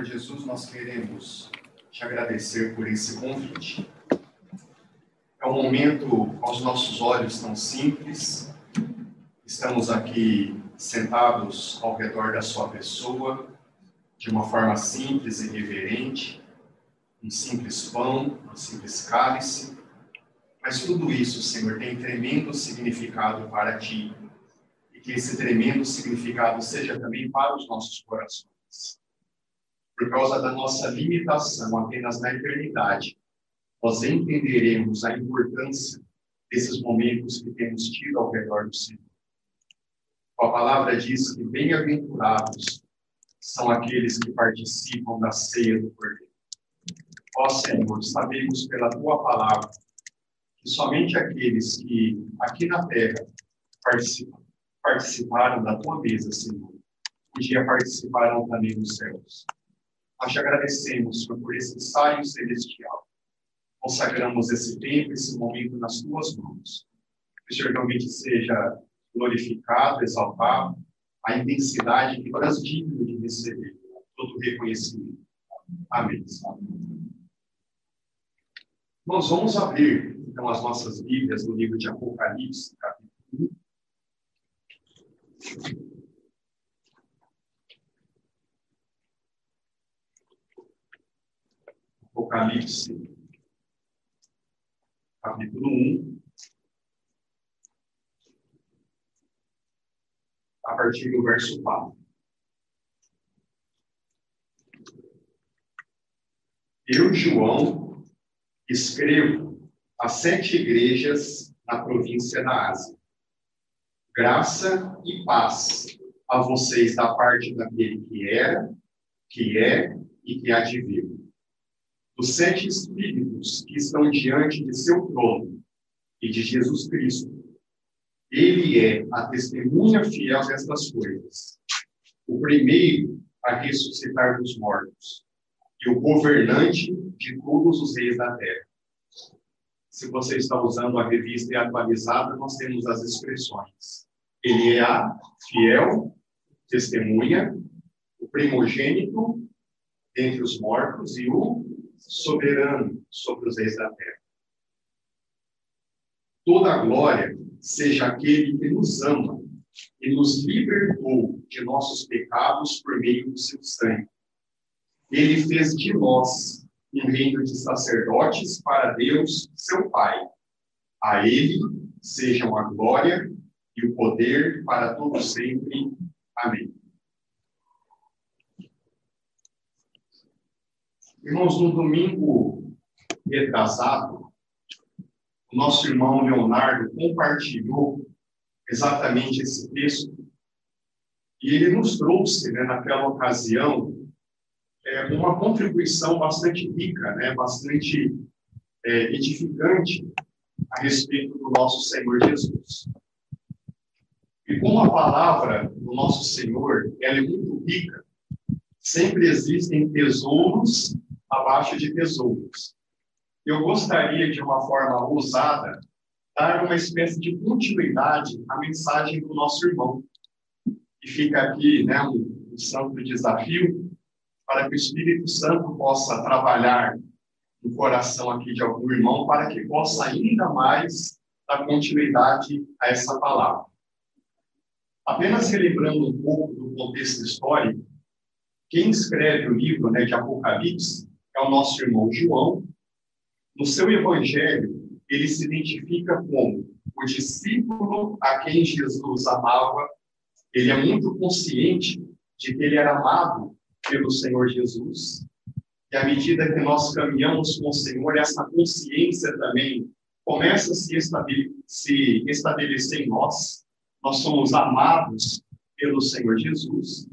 Senhor Jesus, nós queremos te agradecer por esse convite. É um momento aos nossos olhos tão simples. Estamos aqui sentados ao redor da sua pessoa, de uma forma simples e reverente, um simples pão, um simples cálice. Mas tudo isso, Senhor, tem tremendo significado para ti. E que esse tremendo significado seja também para os nossos corações por causa da nossa limitação apenas na eternidade, nós entenderemos a importância desses momentos que temos tido ao redor do Senhor. A palavra diz que bem-aventurados são aqueles que participam da ceia do Cordeiro. Ó Senhor, sabemos pela tua palavra que somente aqueles que aqui na terra participam, participaram da tua mesa, Senhor, um dia participarão também nos céus. Nós te agradecemos, Senhor, por esse ensaio celestial. Consagramos esse tempo, esse momento nas tuas mãos. Que o Senhor realmente seja glorificado, exaltado, a intensidade que nós digno de receber todo o reconhecimento. Amém. Nós vamos abrir, então, as nossas Bíblias no livro de Apocalipse, capítulo 1. Apocalipse, capítulo 1, a partir do verso 4. Eu, João, escrevo a sete igrejas na província da Ásia. Graça e paz a vocês da parte daquele que era, que é e que há de vir os sete Espíritos que estão diante de seu trono e de Jesus Cristo. Ele é a testemunha fiel destas coisas, o primeiro a ressuscitar dos mortos e o governante de todos os reis da terra. Se você está usando a revista atualizada, nós temos as expressões. Ele é a fiel testemunha, o primogênito entre os mortos e o soberano sobre os reis da terra. Toda a glória seja aquele que nos ama e nos libertou de nossos pecados por meio do seu sangue. Ele fez de nós um reino de sacerdotes para Deus, seu Pai. A ele sejam a glória e o poder para todos sempre. Amém. Irmãos, no domingo retrasado, o nosso irmão Leonardo compartilhou exatamente esse texto e ele nos trouxe, né, naquela ocasião, é, uma contribuição bastante rica, né, bastante é, edificante a respeito do nosso Senhor Jesus. E como a palavra do nosso Senhor ela é muito rica, sempre existem tesouros abaixo de tesouros. Eu gostaria, de uma forma ousada, dar uma espécie de continuidade à mensagem do nosso irmão. E fica aqui né, um, um santo desafio para que o Espírito Santo possa trabalhar no coração aqui de algum irmão para que possa ainda mais dar continuidade a essa palavra. Apenas relembrando um pouco do contexto histórico, quem escreve o livro né, de Apocalipse é o nosso irmão João. No seu evangelho, ele se identifica como o discípulo a quem Jesus amava. Ele é muito consciente de que ele era amado pelo Senhor Jesus. E à medida que nós caminhamos com o Senhor, essa consciência também começa a se estabelecer, se estabelecer em nós. Nós somos amados pelo Senhor Jesus.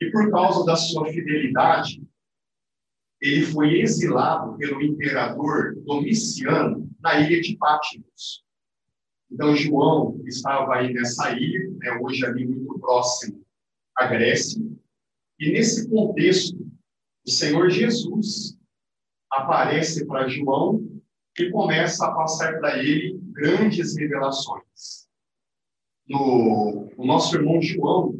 E por causa da sua fidelidade, ele foi exilado pelo imperador Domiciano na ilha de Patmos. Então, João estava aí nessa ilha, né, hoje ali muito próximo à Grécia, e nesse contexto, o Senhor Jesus aparece para João e começa a passar para ele grandes revelações. No, o nosso irmão João,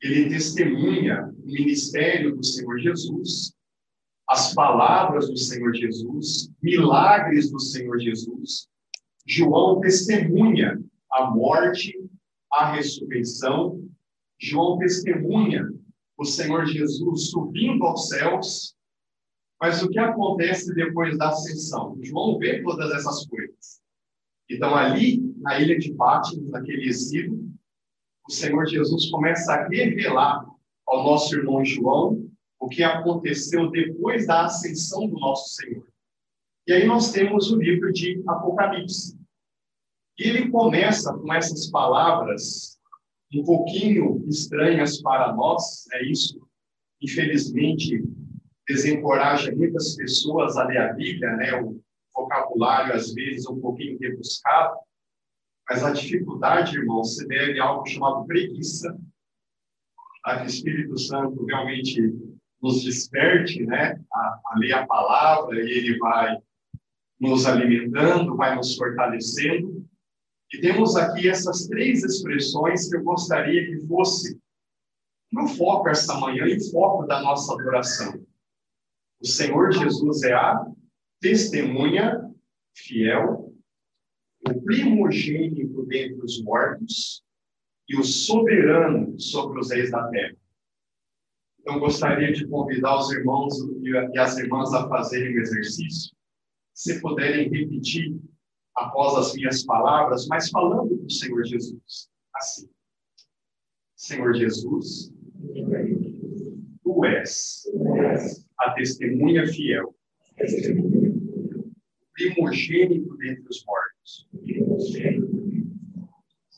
ele testemunha o ministério do Senhor Jesus, as palavras do Senhor Jesus, milagres do Senhor Jesus. João testemunha a morte, a ressurreição. João testemunha o Senhor Jesus subindo aos céus. Mas o que acontece depois da ascensão? João vê todas essas coisas. Então, ali, na ilha de Patmos, naquele exílio, o Senhor Jesus começa a revelar ao nosso irmão João o que aconteceu depois da ascensão do nosso Senhor. E aí nós temos o livro de Apocalipse. E ele começa com essas palavras um pouquinho estranhas para nós, é isso, infelizmente, desencoraja muitas pessoas a ler a Bíblia, né? O vocabulário, às vezes, um pouquinho rebuscado, mas a dificuldade, irmão, se deve a algo chamado preguiça, a o Espírito Santo realmente nos desperte, né, a, a ler a palavra e ele vai nos alimentando, vai nos fortalecendo. E temos aqui essas três expressões que eu gostaria que fosse no foco esta manhã e foco da nossa adoração. O Senhor Jesus é a testemunha fiel, o primogênito dentre os mortos e o soberano sobre os reis da terra. Então, gostaria de convidar os irmãos e as irmãs a fazerem o exercício. Se puderem repetir após as minhas palavras, mas falando do Senhor Jesus. Assim. Senhor Jesus, tu és a testemunha fiel, primogênito dentre os mortos,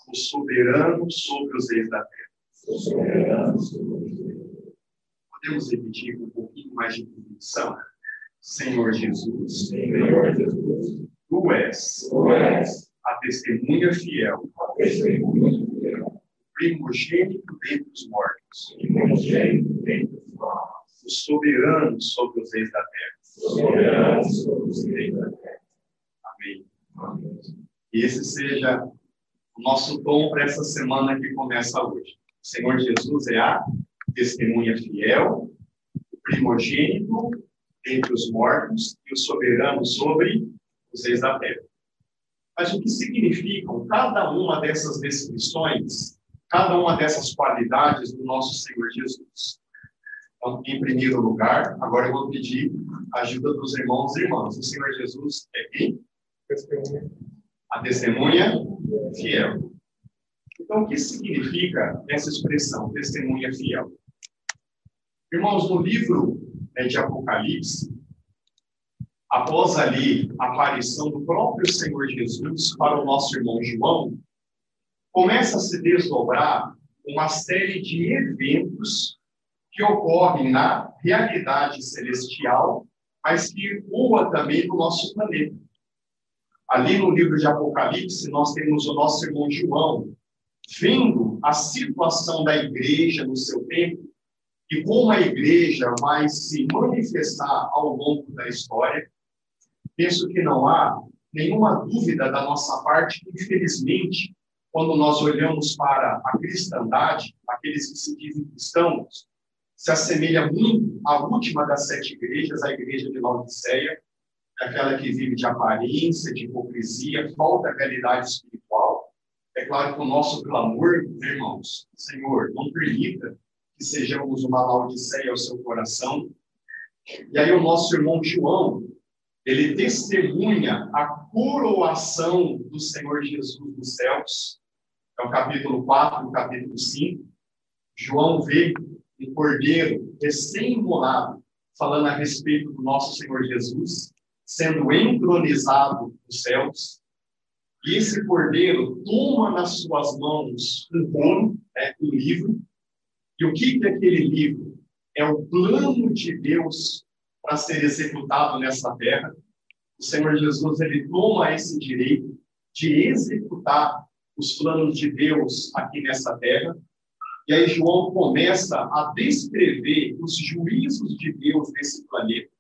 o soberano sobre os reis da terra podemos repetir com um pouquinho mais de convicção? Senhor Jesus, Senhor Jesus, tu és, tu és a testemunha fiel, a testemunha fiel, primogênito dentre os mortos, primogênito dentre os mortos, o soberano sobre os reis da terra, soberano sobre os reis da terra. Amém. Amém. Que esse seja o nosso tom para essa semana que começa hoje. O Senhor Jesus é a testemunha fiel, o primogênito entre os mortos e o soberano sobre os reis da terra. Mas o que significam cada uma dessas descrições, cada uma dessas qualidades do nosso Senhor Jesus? Então, em primeiro lugar, agora eu vou pedir a ajuda dos irmãos e irmãs. O Senhor Jesus é quem? A testemunha fiel. Então, o que significa essa expressão, testemunha fiel? Irmãos, no livro né, de Apocalipse, após ali a aparição do próprio Senhor Jesus para o nosso irmão João, começa a se desdobrar uma série de eventos que ocorrem na realidade celestial, mas que voa também no nosso planeta. Ali no livro de Apocalipse, nós temos o nosso irmão João, vendo a situação da igreja no seu tempo, e como a igreja vai se manifestar ao longo da história, penso que não há nenhuma dúvida da nossa parte, infelizmente, quando nós olhamos para a cristandade, aqueles que se dizem cristãos, se assemelha muito à última das sete igrejas, a igreja de Laodiceia, aquela que vive de aparência, de hipocrisia, falta realidade espiritual. É claro que o nosso clamor, irmãos, Senhor, não permita que sejamos uma laodiceia ao seu coração. E aí o nosso irmão João, ele testemunha a coroação do Senhor Jesus nos céus. É o capítulo 4, o capítulo 5. João vê um cordeiro recém-imolado, falando a respeito do nosso Senhor Jesus, sendo entronizado nos céus. E esse cordeiro toma nas suas mãos um trono, né, um livro, e o que é aquele livro? É o plano de Deus para ser executado nessa terra. O Senhor Jesus ele toma esse direito de executar os planos de Deus aqui nessa terra. E aí João começa a descrever os juízos de Deus nesse planeta.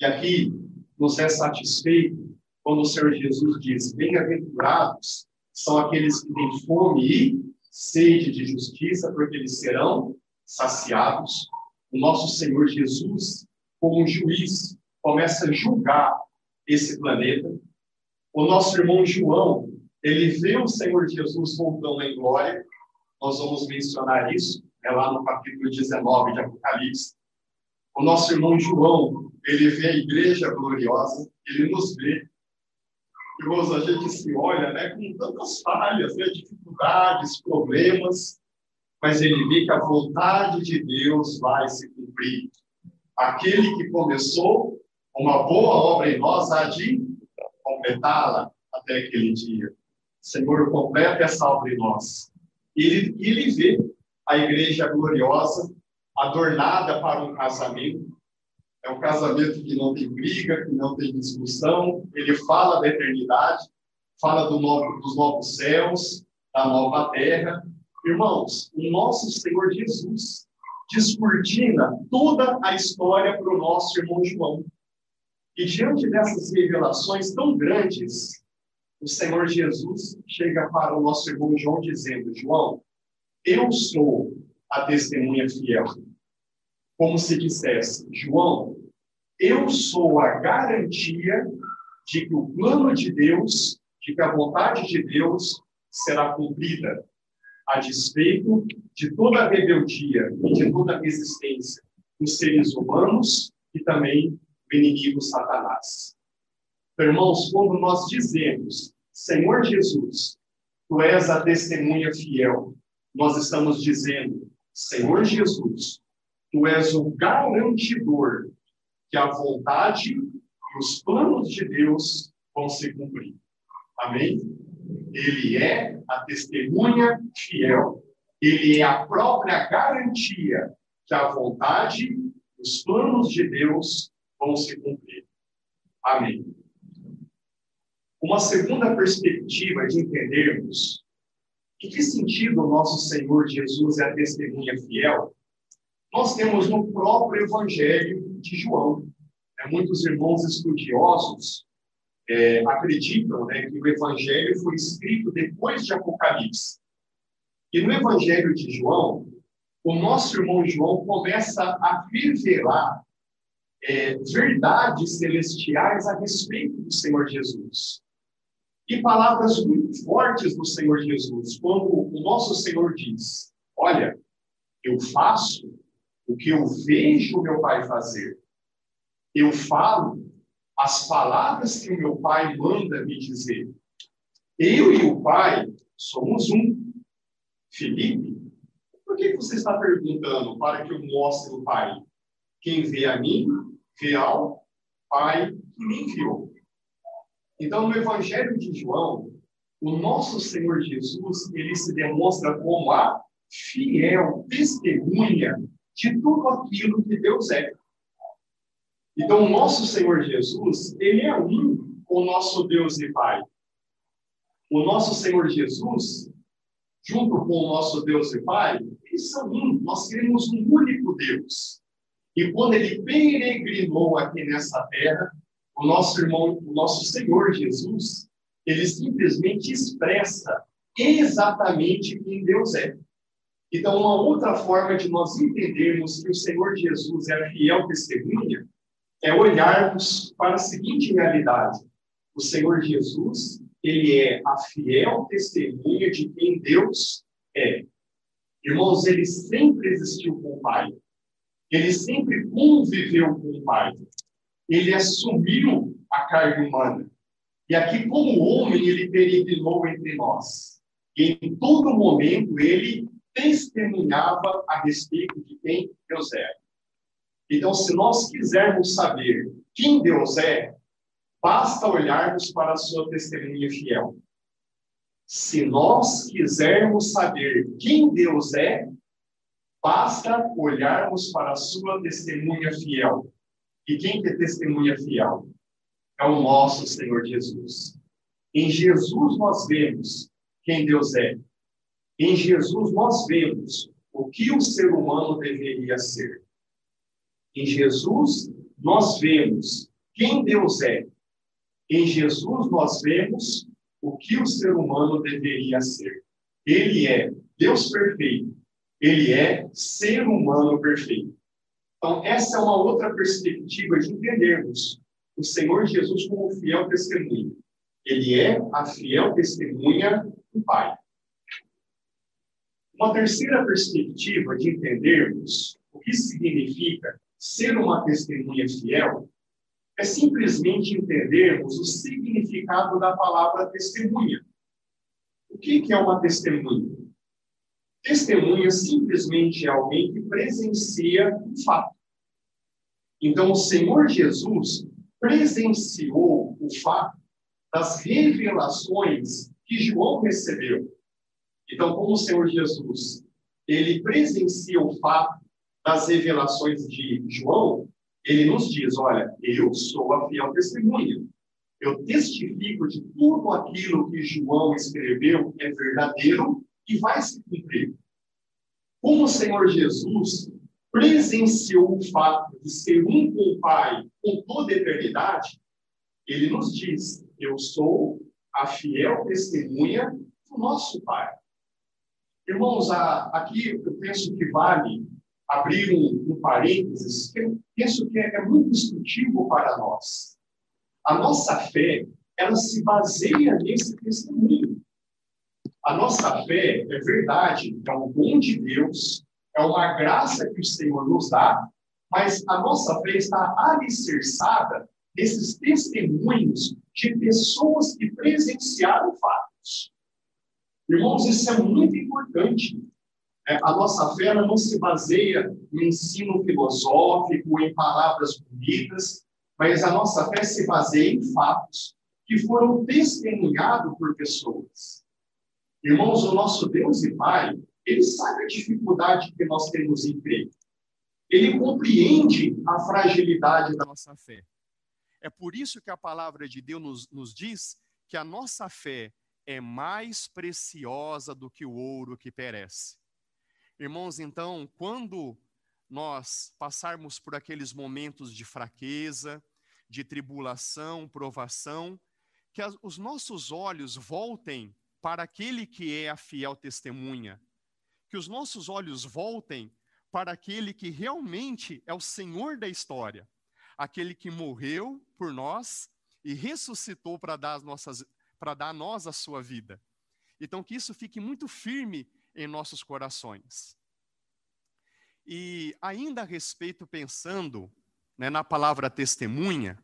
E aqui nos é satisfeito quando o Senhor Jesus diz: Bem-aventurados são aqueles que têm fome e sede de justiça, porque eles serão saciados. O nosso Senhor Jesus, como um juiz, começa a julgar esse planeta. O nosso irmão João, ele vê o Senhor Jesus voltando em glória. Nós vamos mencionar isso, é lá no capítulo 19 de Apocalipse. O nosso irmão João, ele vê a igreja gloriosa, ele nos vê. Irmãos, a gente se olha né, com tantas falhas, né, dificuldades, problemas, mas ele vê que a vontade de Deus vai se cumprir. Aquele que começou uma boa obra em nós há de completá-la até aquele dia. Senhor, completa essa obra em nós. Ele, ele vê a igreja gloriosa, adornada para um casamento. É um casamento que não tem briga, que não tem discussão. Ele fala da eternidade, fala do novo, dos novos céus, da nova terra. Irmãos, o nosso Senhor Jesus descortina toda a história para o nosso irmão João. E diante dessas revelações tão grandes, o Senhor Jesus chega para o nosso irmão João dizendo: João, eu sou a testemunha fiel. Como se dissesse, João, eu sou a garantia de que o plano de Deus, de que a vontade de Deus será cumprida, a despeito de toda rebeldia e de toda resistência dos seres humanos e também do inimigo Satanás. Irmãos, quando nós dizemos, Senhor Jesus, tu és a testemunha fiel, nós estamos dizendo, Senhor Jesus, tu és o garantidor que a vontade e os planos de Deus vão se cumprir. Amém? Ele é a testemunha fiel. Ele é a própria garantia que a vontade, os planos de Deus vão se cumprir. Amém. Uma segunda perspectiva de entendermos em que sentido o nosso Senhor Jesus é a testemunha fiel, nós temos no próprio Evangelho de João. É, muitos irmãos estudiosos é, acreditam né, que o Evangelho foi escrito depois de Apocalipse. E no Evangelho de João, o nosso irmão João começa a revelar é, verdades celestiais a respeito do Senhor Jesus. E palavras muito fortes do Senhor Jesus, quando o nosso Senhor diz: Olha, eu faço o que eu vejo meu Pai fazer. Eu falo as palavras que o meu Pai manda me dizer. Eu e o Pai somos um. Felipe, por que você está perguntando para que eu mostre o Pai? Quem vê a mim, vê ao Pai que me enviou. Então, no Evangelho de João, o nosso Senhor Jesus, ele se demonstra como a fiel testemunha de tudo aquilo que Deus é. Então, o nosso Senhor Jesus, ele é um com o nosso Deus e Pai. O nosso Senhor Jesus, junto com o nosso Deus e Pai, eles são um. Nós temos um único Deus. E quando ele peregrinou aqui nessa terra, o nosso irmão, o nosso Senhor Jesus, ele simplesmente expressa exatamente quem Deus é. Então, uma outra forma de nós entendermos que o Senhor Jesus é a fiel testemunha é olharmos para a seguinte realidade: o Senhor Jesus, ele é a fiel testemunha de quem Deus é. Irmãos, ele sempre existiu com o Pai. Ele sempre conviveu com o Pai. Ele assumiu a carne humana. E aqui, como homem, ele peregrinou entre nós. E em todo momento, ele testemunhava a respeito de quem Deus é. Então, se nós quisermos saber quem Deus é, basta olharmos para a sua testemunha fiel. Se nós quisermos saber quem Deus é, basta olharmos para a sua testemunha fiel. E quem é testemunha fiel? É o nosso Senhor Jesus. Em Jesus nós vemos quem Deus é. Em Jesus nós vemos o que o ser humano deveria ser. Em Jesus nós vemos quem Deus é. Em Jesus nós vemos o que o ser humano deveria ser. Ele é Deus perfeito, ele é ser humano perfeito. Então, essa é uma outra perspectiva de entendermos o Senhor Jesus como fiel testemunha. Ele é a fiel testemunha do Pai. Uma terceira perspectiva de entendermos o que significa ser uma testemunha fiel é simplesmente entendermos o significado da palavra testemunha. O que é uma testemunha? Testemunha simplesmente é alguém que presencia um fato. Então, o Senhor Jesus presenciou o fato das revelações que João recebeu. Então, como o Senhor Jesus, ele presencia o fato das revelações de João, ele nos diz: olha, eu sou a fiel testemunha. Eu testifico de tudo aquilo que João escreveu é verdadeiro e vai se cumprir. Como o Senhor Jesus presenciou o fato de ser um com o Pai com toda a eternidade, ele nos diz: Eu sou a fiel testemunha do nosso Pai. Irmãos, aqui eu penso que vale abrir um, um parênteses, que eu penso que é, é muito instrutivo para nós. A nossa fé, ela se baseia nesse testemunho. A nossa fé é verdade, é um dom de Deus, é uma graça que o Senhor nos dá, mas a nossa fé está alicerçada nesses testemunhos de pessoas que presenciaram fatos. Irmãos, isso é muito importante. É, a nossa fé não se baseia no ensino filosófico, em palavras bonitas, mas a nossa fé se baseia em fatos que foram testemunhados por pessoas. Irmãos, o nosso Deus e Pai, ele sabe a dificuldade que nós temos em crer. Ele compreende a fragilidade da nossa fé. É por isso que a palavra de Deus nos, nos diz que a nossa fé é mais preciosa do que o ouro que perece. Irmãos, então, quando nós passarmos por aqueles momentos de fraqueza, de tribulação, provação, que as, os nossos olhos voltem para aquele que é a fiel testemunha, que os nossos olhos voltem para aquele que realmente é o Senhor da história, aquele que morreu por nós e ressuscitou para dar as nossas para dar a nós a sua vida. Então que isso fique muito firme em nossos corações. E ainda a respeito, pensando né, na palavra testemunha,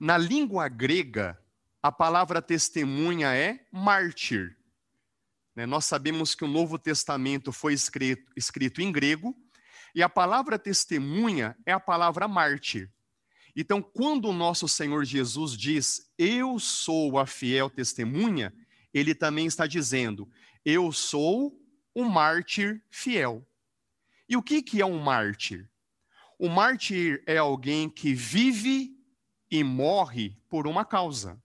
na língua grega, a palavra testemunha é mártir. Né, nós sabemos que o Novo Testamento foi escrito, escrito em grego, e a palavra testemunha é a palavra mártir. Então, quando o nosso Senhor Jesus diz, Eu sou a fiel testemunha, ele também está dizendo, Eu sou o mártir fiel. E o que, que é um mártir? O mártir é alguém que vive e morre por uma causa.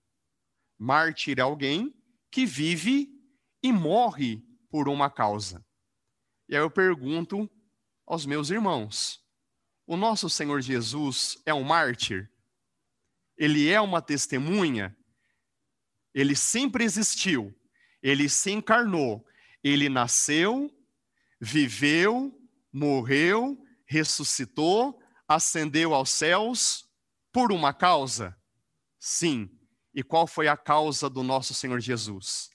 Mártir é alguém que vive e morre por uma causa. E aí eu pergunto aos meus irmãos: o nosso Senhor Jesus é um mártir? Ele é uma testemunha? Ele sempre existiu, ele se encarnou, ele nasceu, viveu, morreu, ressuscitou, ascendeu aos céus por uma causa? Sim. E qual foi a causa do nosso Senhor Jesus?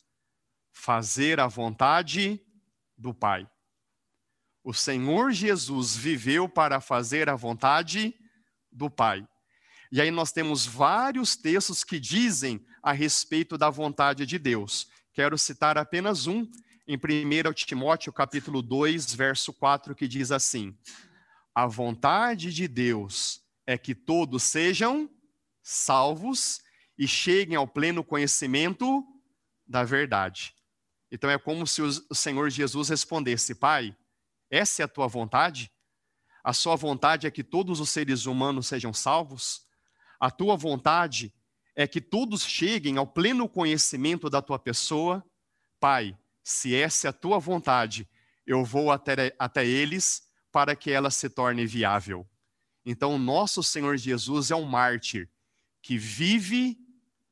Fazer a vontade do Pai. O Senhor Jesus viveu para fazer a vontade do Pai. E aí nós temos vários textos que dizem a respeito da vontade de Deus. Quero citar apenas um, em 1 Timóteo capítulo 2, verso 4, que diz assim: A vontade de Deus é que todos sejam salvos e cheguem ao pleno conhecimento da verdade. Então é como se o Senhor Jesus respondesse: Pai, essa é a tua vontade? A sua vontade é que todos os seres humanos sejam salvos? A tua vontade é que todos cheguem ao pleno conhecimento da tua pessoa? Pai, se essa é a tua vontade, eu vou até, até eles para que ela se torne viável. Então, nosso Senhor Jesus é um mártir que vive,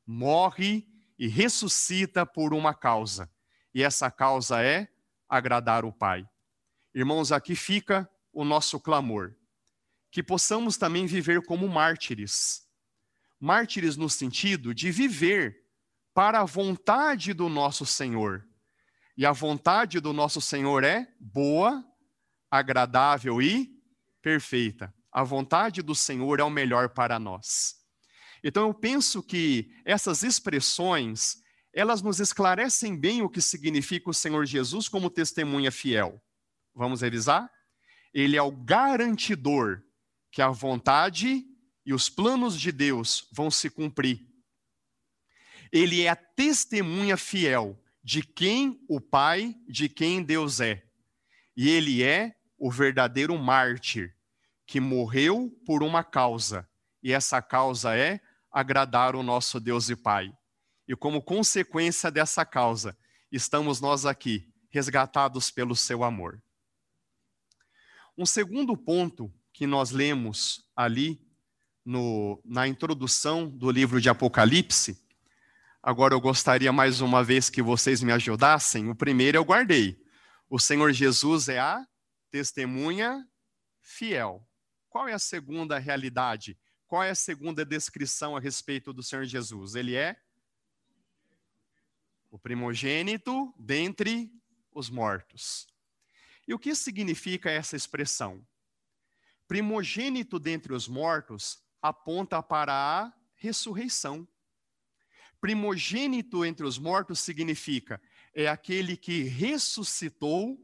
morre e ressuscita por uma causa. E essa causa é agradar o Pai. Irmãos, aqui fica o nosso clamor. Que possamos também viver como mártires. Mártires no sentido de viver para a vontade do nosso Senhor. E a vontade do nosso Senhor é boa, agradável e perfeita. A vontade do Senhor é o melhor para nós. Então eu penso que essas expressões, elas nos esclarecem bem o que significa o Senhor Jesus como testemunha fiel. Vamos revisar? Ele é o garantidor que a vontade e os planos de Deus vão se cumprir. Ele é a testemunha fiel de quem o Pai, de quem Deus é. E ele é o verdadeiro mártir que morreu por uma causa, e essa causa é agradar o nosso Deus e Pai. E como consequência dessa causa, estamos nós aqui, resgatados pelo seu amor. Um segundo ponto que nós lemos ali no, na introdução do livro de Apocalipse, agora eu gostaria mais uma vez que vocês me ajudassem. O primeiro eu guardei. O Senhor Jesus é a testemunha fiel. Qual é a segunda realidade? Qual é a segunda descrição a respeito do Senhor Jesus? Ele é o primogênito dentre os mortos. E o que significa essa expressão? Primogênito dentre os mortos aponta para a ressurreição. Primogênito entre os mortos significa é aquele que ressuscitou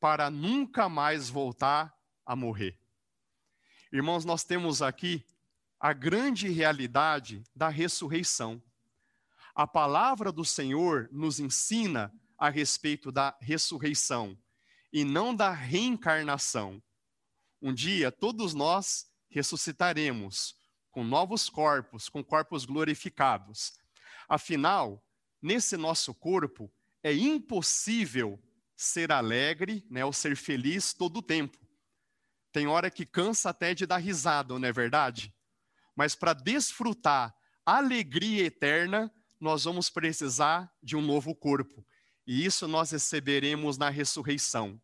para nunca mais voltar a morrer. Irmãos, nós temos aqui a grande realidade da ressurreição. A palavra do Senhor nos ensina a respeito da ressurreição e não da reencarnação. Um dia todos nós ressuscitaremos com novos corpos, com corpos glorificados. Afinal, nesse nosso corpo é impossível ser alegre, né, ou ser feliz todo o tempo. Tem hora que cansa até de dar risada, não é verdade? mas para desfrutar alegria eterna, nós vamos precisar de um novo corpo. E isso nós receberemos na ressurreição.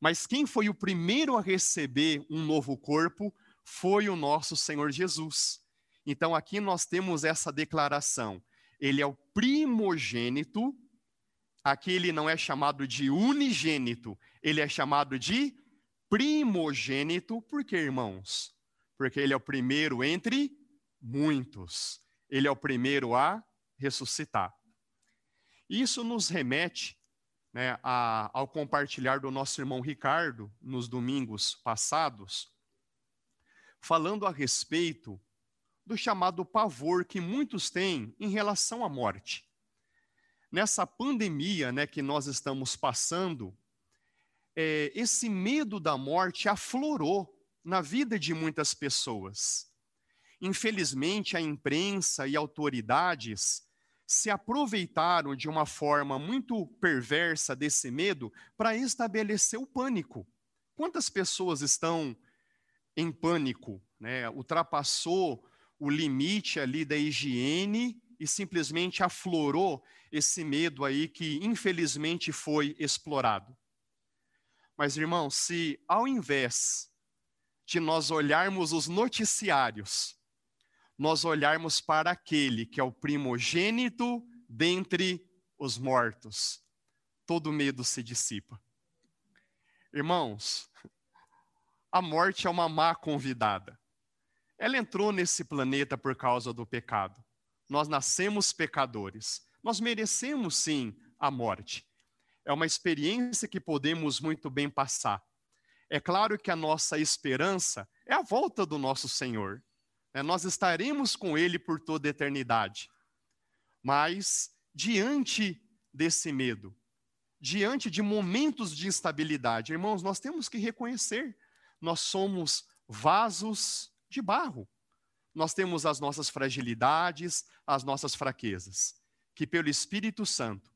Mas quem foi o primeiro a receber um novo corpo foi o nosso Senhor Jesus. Então aqui nós temos essa declaração. Ele é o primogênito. Aqui ele não é chamado de unigênito, ele é chamado de primogênito, porque, irmãos, porque ele é o primeiro entre muitos. Ele é o primeiro a ressuscitar. Isso nos remete né, a, ao compartilhar do nosso irmão Ricardo nos domingos passados, falando a respeito do chamado pavor que muitos têm em relação à morte. Nessa pandemia né, que nós estamos passando, é, esse medo da morte aflorou na vida de muitas pessoas. Infelizmente, a imprensa e autoridades se aproveitaram de uma forma muito perversa desse medo para estabelecer o pânico. Quantas pessoas estão em pânico, né? ultrapassou o limite ali da higiene e simplesmente aflorou esse medo aí que infelizmente foi explorado. Mas irmãos, se ao invés de nós olharmos os noticiários, nós olharmos para aquele que é o primogênito dentre os mortos, todo medo se dissipa. Irmãos, a morte é uma má convidada. Ela entrou nesse planeta por causa do pecado. Nós nascemos pecadores. Nós merecemos sim a morte. É uma experiência que podemos muito bem passar. É claro que a nossa esperança é a volta do nosso Senhor. Né? Nós estaremos com Ele por toda a eternidade. Mas, diante desse medo, diante de momentos de instabilidade, irmãos, nós temos que reconhecer: nós somos vasos de barro. Nós temos as nossas fragilidades, as nossas fraquezas. Que pelo Espírito Santo,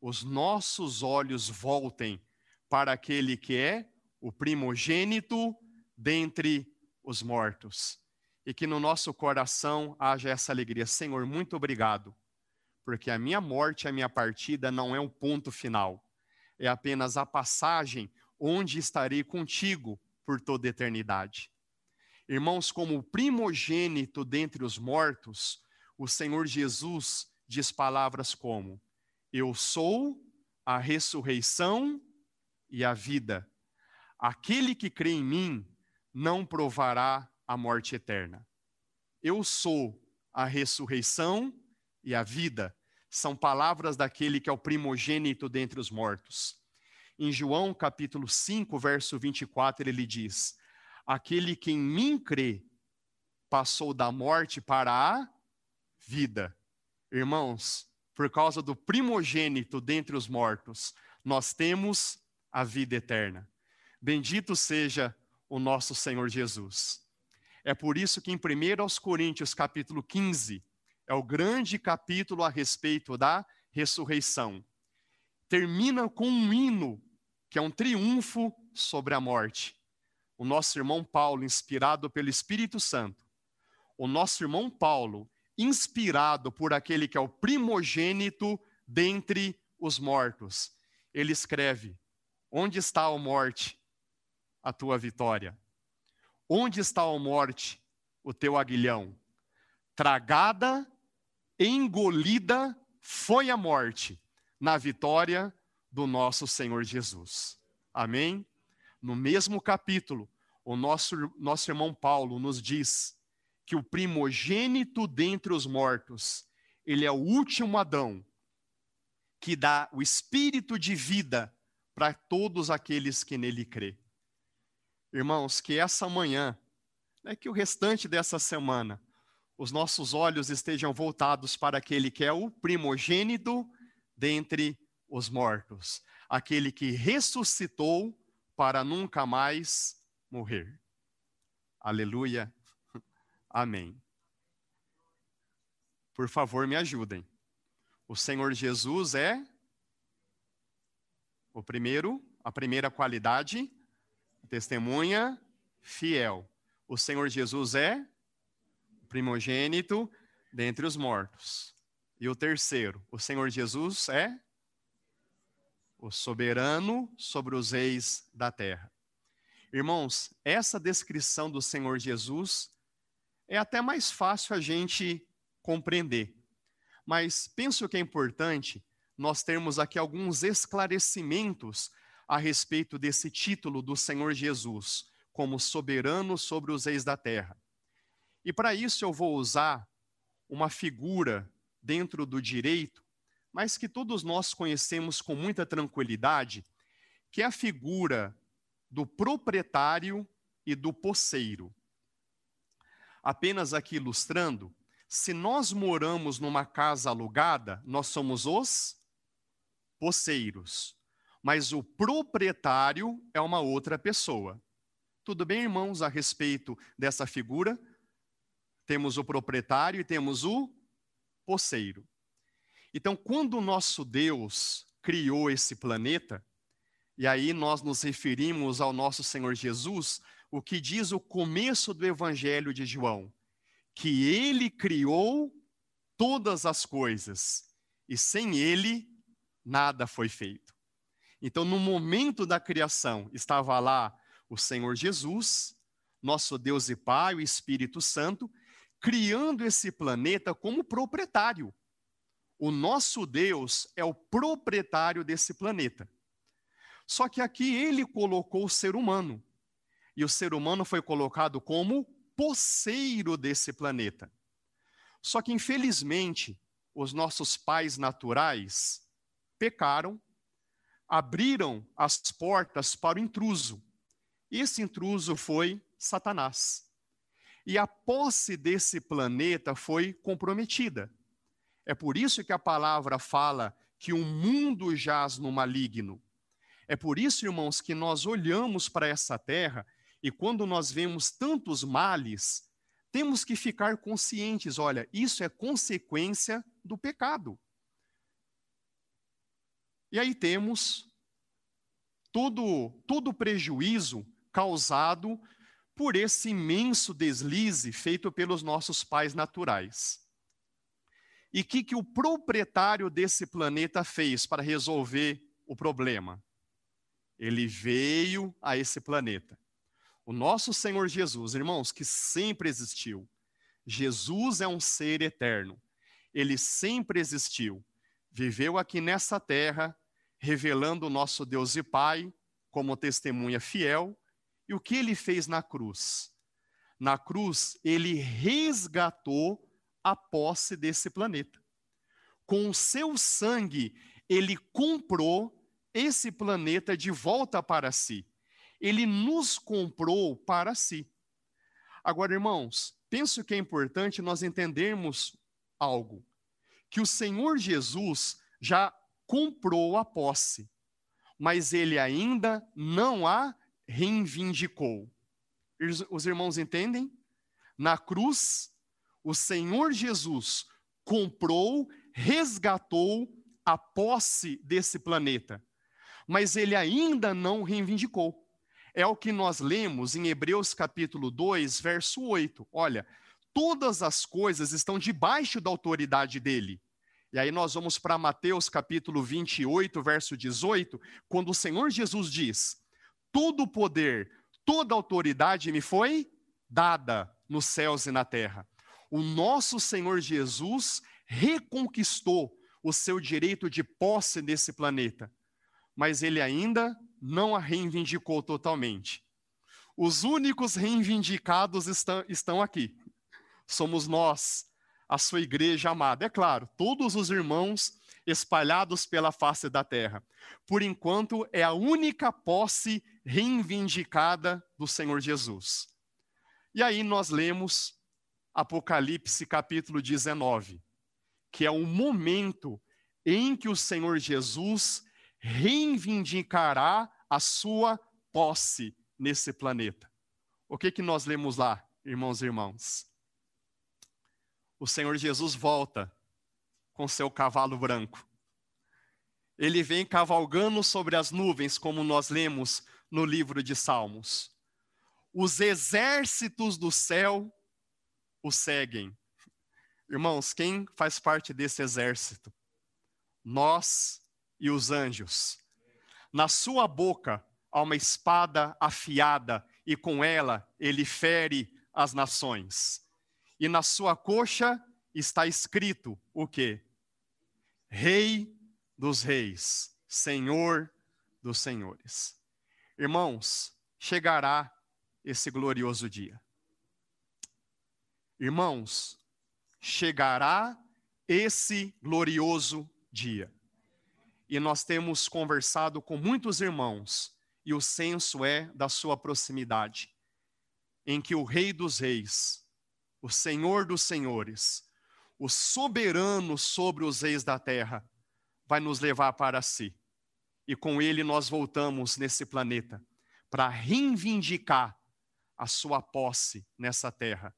os nossos olhos voltem para aquele que é o primogênito dentre os mortos. E que no nosso coração haja essa alegria. Senhor, muito obrigado, porque a minha morte, a minha partida não é um ponto final. é apenas a passagem onde estarei contigo por toda eternidade. Irmãos, como primogênito dentre os mortos, o Senhor Jesus diz palavras como: Eu sou a ressurreição e a vida. Aquele que crê em mim não provará a morte eterna. Eu sou a ressurreição e a vida. São palavras daquele que é o primogênito dentre os mortos. Em João capítulo 5, verso 24, ele diz: Aquele que em mim crê passou da morte para a vida. Irmãos, por causa do primogênito dentre os mortos, nós temos a vida eterna. Bendito seja o nosso Senhor Jesus. É por isso que em 1 Coríntios capítulo 15, é o grande capítulo a respeito da ressurreição. Termina com um hino, que é um triunfo sobre a morte. O nosso irmão Paulo, inspirado pelo Espírito Santo, o nosso irmão Paulo, inspirado por aquele que é o primogênito dentre os mortos, ele escreve: Onde está a morte, a tua vitória? Onde está a morte, o teu aguilhão? Tragada, engolida foi a morte na vitória do nosso Senhor Jesus. Amém? No mesmo capítulo, o nosso, nosso irmão Paulo nos diz que o primogênito dentre os mortos, ele é o último Adão, que dá o espírito de vida para todos aqueles que nele crê. Irmãos, que essa manhã, né, que o restante dessa semana, os nossos olhos estejam voltados para aquele que é o primogênito dentre os mortos, aquele que ressuscitou para nunca mais morrer. Aleluia. Amém. Por favor, me ajudem. O Senhor Jesus é o primeiro, a primeira qualidade, testemunha fiel. O Senhor Jesus é primogênito dentre os mortos. E o terceiro, o Senhor Jesus é o soberano sobre os reis da terra. Irmãos, essa descrição do Senhor Jesus é até mais fácil a gente compreender. Mas penso que é importante nós termos aqui alguns esclarecimentos a respeito desse título do Senhor Jesus, como soberano sobre os reis da terra. E para isso eu vou usar uma figura dentro do direito, mas que todos nós conhecemos com muita tranquilidade, que é a figura do proprietário e do posseiro. Apenas aqui ilustrando, se nós moramos numa casa alugada, nós somos os posseiros, mas o proprietário é uma outra pessoa. Tudo bem, irmãos, a respeito dessa figura? Temos o proprietário e temos o posseiro. Então, quando o nosso Deus criou esse planeta, e aí nós nos referimos ao nosso Senhor Jesus, o que diz o começo do Evangelho de João, que ele criou todas as coisas e sem ele nada foi feito. Então, no momento da criação, estava lá o Senhor Jesus, nosso Deus e Pai, o Espírito Santo, criando esse planeta como proprietário. O nosso Deus é o proprietário desse planeta. Só que aqui ele colocou o ser humano e o ser humano foi colocado como posseiro desse planeta. Só que, infelizmente, os nossos pais naturais pecaram, abriram as portas para o intruso. Esse intruso foi Satanás. E a posse desse planeta foi comprometida. É por isso que a palavra fala que o mundo jaz no maligno. É por isso, irmãos, que nós olhamos para essa terra e quando nós vemos tantos males, temos que ficar conscientes: olha, isso é consequência do pecado. E aí temos todo, todo prejuízo causado por esse imenso deslize feito pelos nossos pais naturais. E o que, que o proprietário desse planeta fez para resolver o problema? Ele veio a esse planeta. O nosso Senhor Jesus, irmãos, que sempre existiu. Jesus é um ser eterno. Ele sempre existiu. Viveu aqui nessa terra, revelando o nosso Deus e Pai como testemunha fiel. E o que ele fez na cruz? Na cruz, ele resgatou a posse desse planeta. Com o seu sangue, ele comprou esse planeta de volta para si. Ele nos comprou para si. Agora, irmãos, penso que é importante nós entendermos algo: que o Senhor Jesus já comprou a posse, mas ele ainda não a reivindicou. Os irmãos entendem? Na cruz, o Senhor Jesus comprou, resgatou a posse desse planeta, mas ele ainda não reivindicou. É o que nós lemos em Hebreus capítulo 2, verso 8. Olha, todas as coisas estão debaixo da autoridade dele. E aí nós vamos para Mateus capítulo 28, verso 18, quando o Senhor Jesus diz: Todo poder, toda autoridade me foi dada nos céus e na terra. O nosso Senhor Jesus reconquistou o seu direito de posse nesse planeta, mas ele ainda não a reivindicou totalmente. Os únicos reivindicados estão, estão aqui. Somos nós, a sua igreja amada. É claro, todos os irmãos espalhados pela face da terra. Por enquanto, é a única posse reivindicada do Senhor Jesus. E aí nós lemos Apocalipse capítulo 19 que é o momento em que o Senhor Jesus reivindicará a sua posse nesse planeta. O que que nós lemos lá, irmãos e irmãs? O Senhor Jesus volta com seu cavalo branco. Ele vem cavalgando sobre as nuvens, como nós lemos no livro de Salmos. Os exércitos do céu o seguem. Irmãos, quem faz parte desse exército? Nós e os anjos. Na sua boca há uma espada afiada, e com ela ele fere as nações. E na sua coxa está escrito o quê? Rei dos reis, Senhor dos senhores. Irmãos, chegará esse glorioso dia. Irmãos, chegará esse glorioso dia. E nós temos conversado com muitos irmãos, e o senso é da sua proximidade, em que o Rei dos Reis, o Senhor dos Senhores, o soberano sobre os reis da terra, vai nos levar para si. E com ele nós voltamos nesse planeta para reivindicar a sua posse nessa terra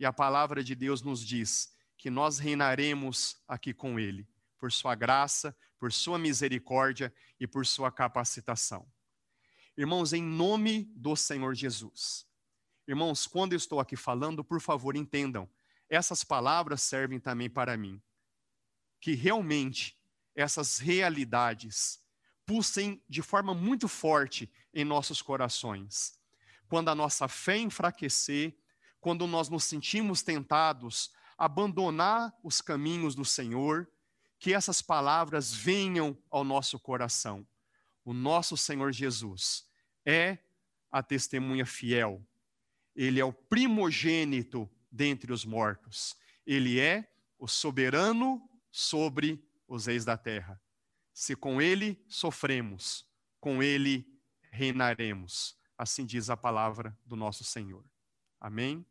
e a palavra de Deus nos diz que nós reinaremos aqui com Ele, por Sua graça, por Sua misericórdia e por Sua capacitação. Irmãos, em nome do Senhor Jesus. Irmãos, quando eu estou aqui falando, por favor, entendam, essas palavras servem também para mim. Que realmente essas realidades pulsem de forma muito forte em nossos corações. Quando a nossa fé enfraquecer, quando nós nos sentimos tentados a abandonar os caminhos do Senhor, que essas palavras venham ao nosso coração. O nosso Senhor Jesus é a testemunha fiel. Ele é o primogênito dentre os mortos. Ele é o soberano sobre os reis da terra. Se com ele sofremos, com ele reinaremos. Assim diz a palavra do nosso Senhor. Amém?